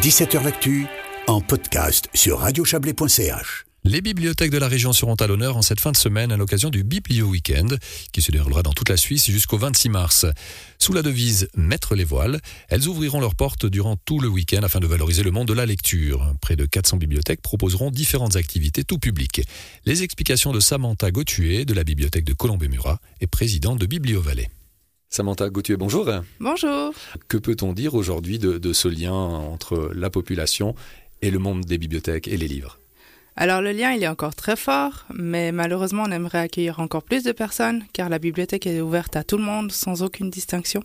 17h L'actu en podcast sur radiochablais.ch. Les bibliothèques de la région seront à l'honneur en cette fin de semaine à l'occasion du Biblio Weekend qui se déroulera dans toute la Suisse jusqu'au 26 mars. Sous la devise Mettre les voiles, elles ouvriront leurs portes durant tout le week-end afin de valoriser le monde de la lecture. Près de 400 bibliothèques proposeront différentes activités tout public. Les explications de Samantha Gauthier de la bibliothèque de Colombé-Murat et présidente de Biblio Vallée. Samantha Gauthier, bonjour. Bonjour. Que peut-on dire aujourd'hui de, de ce lien entre la population et le monde des bibliothèques et les livres? Alors le lien, il est encore très fort, mais malheureusement, on aimerait accueillir encore plus de personnes, car la bibliothèque est ouverte à tout le monde, sans aucune distinction.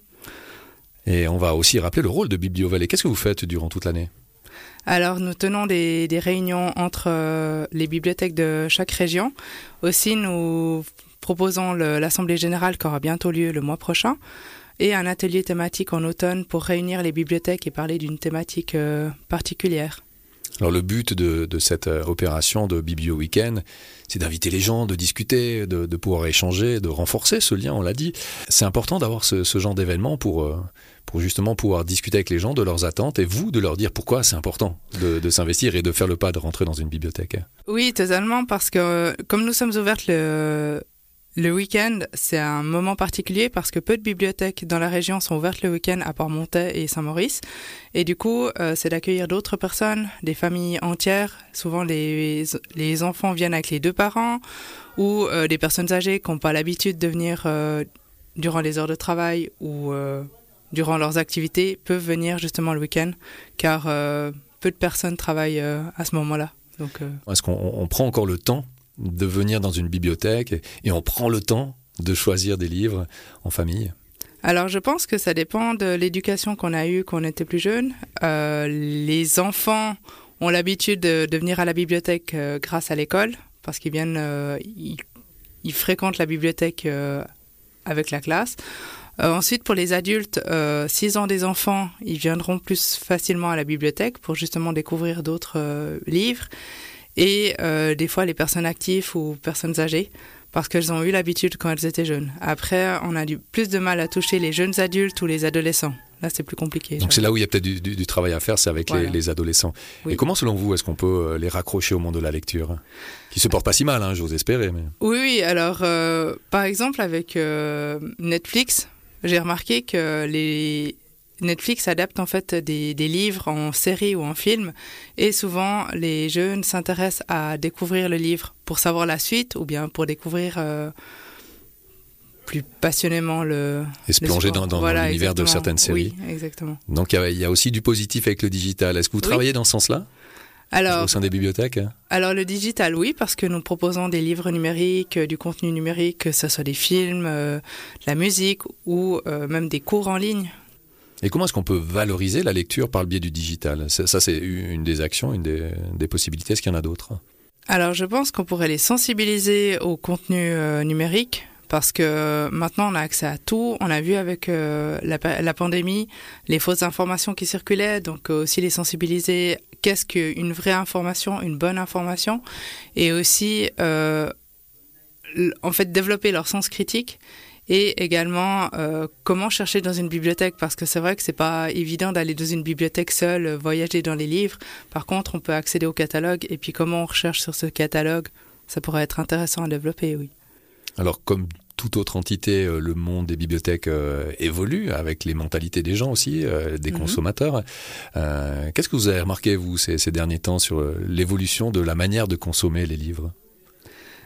Et on va aussi rappeler le rôle de Biblio Valley. Qu'est-ce que vous faites durant toute l'année? Alors, nous tenons des, des réunions entre euh, les bibliothèques de chaque région. Aussi, nous proposons l'Assemblée générale qui aura bientôt lieu le mois prochain et un atelier thématique en automne pour réunir les bibliothèques et parler d'une thématique euh, particulière. Alors le but de, de cette euh, opération de Biblio Weekend, c'est d'inviter les gens, de discuter, de, de, pouvoir échanger, de renforcer ce lien, on l'a dit. C'est important d'avoir ce, ce, genre d'événement pour, euh, pour justement pouvoir discuter avec les gens de leurs attentes et vous de leur dire pourquoi c'est important de, de s'investir et de faire le pas de rentrer dans une bibliothèque. Oui, totalement, parce que comme nous sommes ouvertes le, le week-end, c'est un moment particulier parce que peu de bibliothèques dans la région sont ouvertes le week-end à port et Saint-Maurice. Et du coup, euh, c'est d'accueillir d'autres personnes, des familles entières. Souvent, les, les enfants viennent avec les deux parents ou euh, des personnes âgées qui n'ont pas l'habitude de venir euh, durant les heures de travail ou durant leurs activités peuvent venir justement le week-end car peu de personnes travaillent à ce moment-là. Est-ce qu'on prend encore le temps de venir dans une bibliothèque et, on prend le temps de choisir des livres en famille alors je pense que ça dépend de l'éducation qu'on a eue quand on était plus jeune. Euh, les enfants ont l'habitude de, venir à la bibliothèque euh, grâce à l'école parce qu'ils viennent, euh, ils, fréquentent la bibliothèque avec la classe. Ensuite, pour les adultes, s'ils ont des enfants, ils viendront plus facilement à la bibliothèque pour justement découvrir d'autres livres et euh, des fois les personnes actives ou personnes âgées parce qu'elles ont eu l'habitude quand elles étaient jeunes. Après, on a du plus de mal à toucher les jeunes adultes ou les adolescents. Là, c'est plus compliqué. Donc c'est là où il y a peut-être du, du, du, travail à faire, c'est avec voilà. les, les, adolescents. Oui. Et comment, selon vous, est-ce qu'on peut euh, les raccrocher au monde de la lecture Qui se porte pas si mal, hein, j'ose espérer. Mais... Oui, oui. Alors, euh, par exemple, avec euh, Netflix, j'ai remarqué que les, Netflix adapte en fait des, des, livres en série ou en film et souvent les jeunes s'intéressent à découvrir le livre pour savoir la suite ou bien pour découvrir euh, plus passionnément le et se plonger dans, dans, voilà, dans l'univers de certaines séries. Oui, exactement. Donc il y, y, a aussi du positif avec le digital. Est-ce que vous oui. travaillez dans ce sens-là? Alors, au sein des bibliothèques Alors le digital, oui, parce que nous proposons des livres numériques, du contenu numérique, que ce soit des films, euh, de la musique ou euh, même des cours en ligne. Et comment est-ce qu'on peut valoriser la lecture par le biais du digital? Ça, c'est une des actions, une des, possibilités. Est-ce qu'il y en a d'autres? Alors, je pense qu'on pourrait les sensibiliser au contenu euh, numérique parce que maintenant on a accès à tout. On a vu avec euh, la, pandémie les fausses informations qui circulaient, donc euh, aussi les sensibiliser. Qu'est-ce qu'une vraie information, une bonne information, et aussi euh, en fait développer leur sens critique et également euh, comment chercher dans une bibliothèque? Parce que c'est vrai que c'est pas évident d'aller dans une bibliothèque seule voyager dans les livres. Par contre on peut accéder au catalogue. Et puis comment on recherche sur ce catalogue? Ça pourrait être intéressant à développer oui. Alors comme toute autre entité, euh, le monde des bibliothèques euh, évolue avec les mentalités des gens aussi, euh, des -hmm. consommateurs. Euh, Qu'est-ce que vous avez remarqué, vous, ces, ces derniers temps, sur l'évolution de la manière de consommer les livres?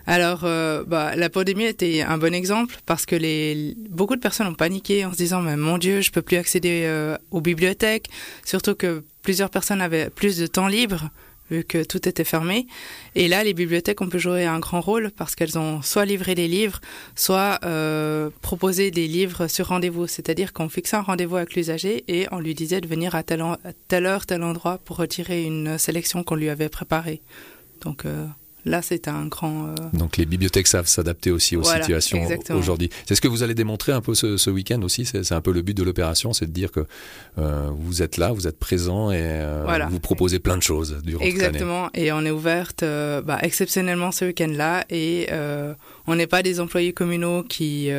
Alors, euh, bah, la pandémie était un bon exemple parce que les, beaucoup de personnes ont paniqué en se disant mais mon Dieu, je peux plus accéder euh, aux bibliothèques. Surtout que plusieurs personnes avaient plus de temps libre vu que tout était fermé. Et là, les bibliothèques ont pu jouer un grand rôle parce qu'elles ont soit livré les livres, soit euh, proposé des livres sur rendez-vous. C'est-à-dire qu'on fixait un rendez-vous avec l'usager et on lui disait de venir à telle, à telle heure, tel endroit pour retirer une sélection qu'on lui avait préparée. Donc, euh, là c'est un grand euh... donc les bibliothèques savent s'adapter aussi aux voilà, situations aujourd'hui c'est ce que vous allez démontrer un peu ce, ce week-end aussi c'est un peu le but de l'opération c'est de dire que euh, vous êtes là vous êtes présent et euh, voilà. vous proposez plein de choses durant exactement et on est ouverte bah, exceptionnellement ce week-end là et on n'est pas des employés communaux qui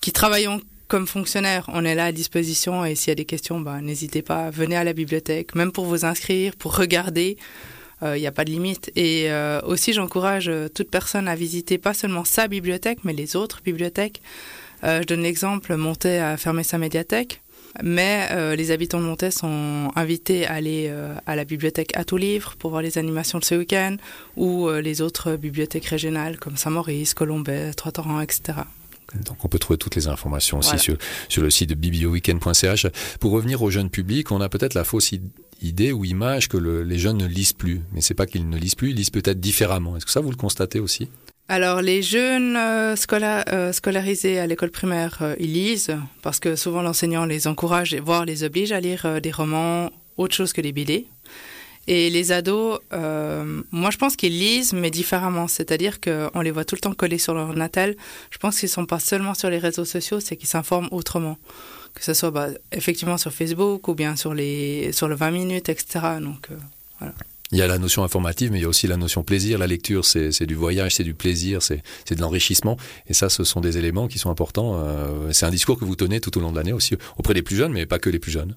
qui travaillons comme fonctionnaire, on est là à disposition et s'il y a des questions, bah, n'hésitez pas, venez à la bibliothèque, même pour vous inscrire, pour regarder. Il n'y a pas de limite. Et aussi, j'encourage toute personne à visiter pas seulement sa bibliothèque, mais les autres bibliothèques. je donne l'exemple, Monté a fermé sa médiathèque. Mais euh, les habitants de Montet sont invités à aller euh, à la bibliothèque à tout livre pour voir les animations de ce week-end ou euh, les autres bibliothèques régionales comme Saint-Maurice, Colombais, Trois-Torrents, etc. Donc on peut trouver toutes les informations aussi sur, sur, le site de biblioweekend.ch. Pour revenir au jeunes public, on a peut-être la fausse idée ou image que les jeunes ne lisent plus. Mais c'est pas qu'ils ne lisent plus, ils lisent peut-être différemment. Est-ce que ça vous le constatez aussi? Alors les jeunes euh, euh, scolarisés à l'école primaire, euh, ils lisent parce que souvent l'enseignant les encourage, voire les oblige à lire des romans autre chose que des BD. Et les ados, moi je pense qu'ils lisent mais différemment, c'est-à-dire qu'on les voit tout le temps collés sur leur natal. Je pense qu'ils ne sont pas seulement sur les réseaux sociaux, c'est qu'ils s'informent autrement, que ce soit bah, effectivement sur Facebook ou bien sur les sur le 20 minutes, etc. Donc voilà. Il y a la notion informative, mais il y a aussi la notion plaisir. La lecture, c'est du voyage, c'est du plaisir, c'est de l'enrichissement. Et ça, ce sont des éléments qui sont importants. Euh, c'est un discours que vous tenez tout au long de l'année aussi auprès des plus jeunes, mais pas que les plus jeunes.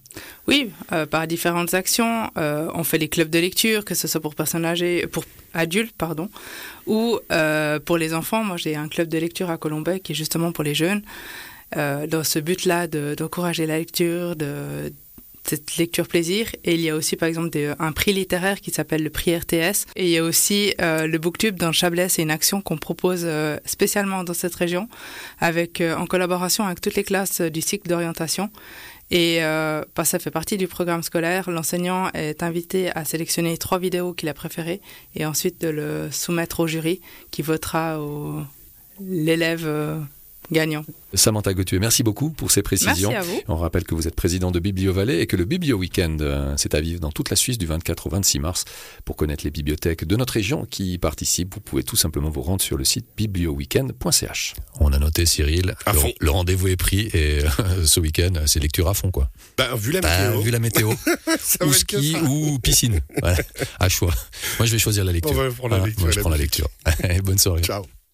Oui, euh, par différentes actions. Euh, on fait les clubs de lecture, que ce soit pour personnes âgées, pour adultes, pardon, ou pour les enfants. Moi, j'ai un club de lecture à Colombay qui est justement pour les jeunes. dans ce but-là d'encourager la lecture, de, cette lecture plaisir. Et il y a aussi, par exemple, un prix littéraire qui s'appelle le prix RTS. Et il y a aussi euh, le Booktube dans le Chablais. C'est une action qu'on propose euh, spécialement dans cette région, avec, euh, en collaboration avec toutes les classes du cycle d'orientation. Et bah, ça fait partie du programme scolaire. L'enseignant est invité à sélectionner trois vidéos qu'il a préférées et ensuite de le soumettre au jury qui votera l'élève gagnant. Samantha Gauthier, merci beaucoup pour ces précisions. Merci à vous. On rappelle que vous êtes président de Biblio Vallée et que le Biblio Weekend, euh, c'est à vivre dans toute la Suisse du 24 au 26 mars. Pour connaître les bibliothèques de notre région qui y participent, vous pouvez tout simplement vous rendre sur le site biblioweekend.ch. On a noté, Cyril, le, rendez-vous est pris et euh, ce week-end, c'est lecture à fond, quoi. Bah, vu la bah, météo. vu la météo. ou ski ou piscine. à choix. Moi, je vais choisir la lecture. On va prendre la lecture. moi, je prends la lecture. Bonne soirée. Ciao.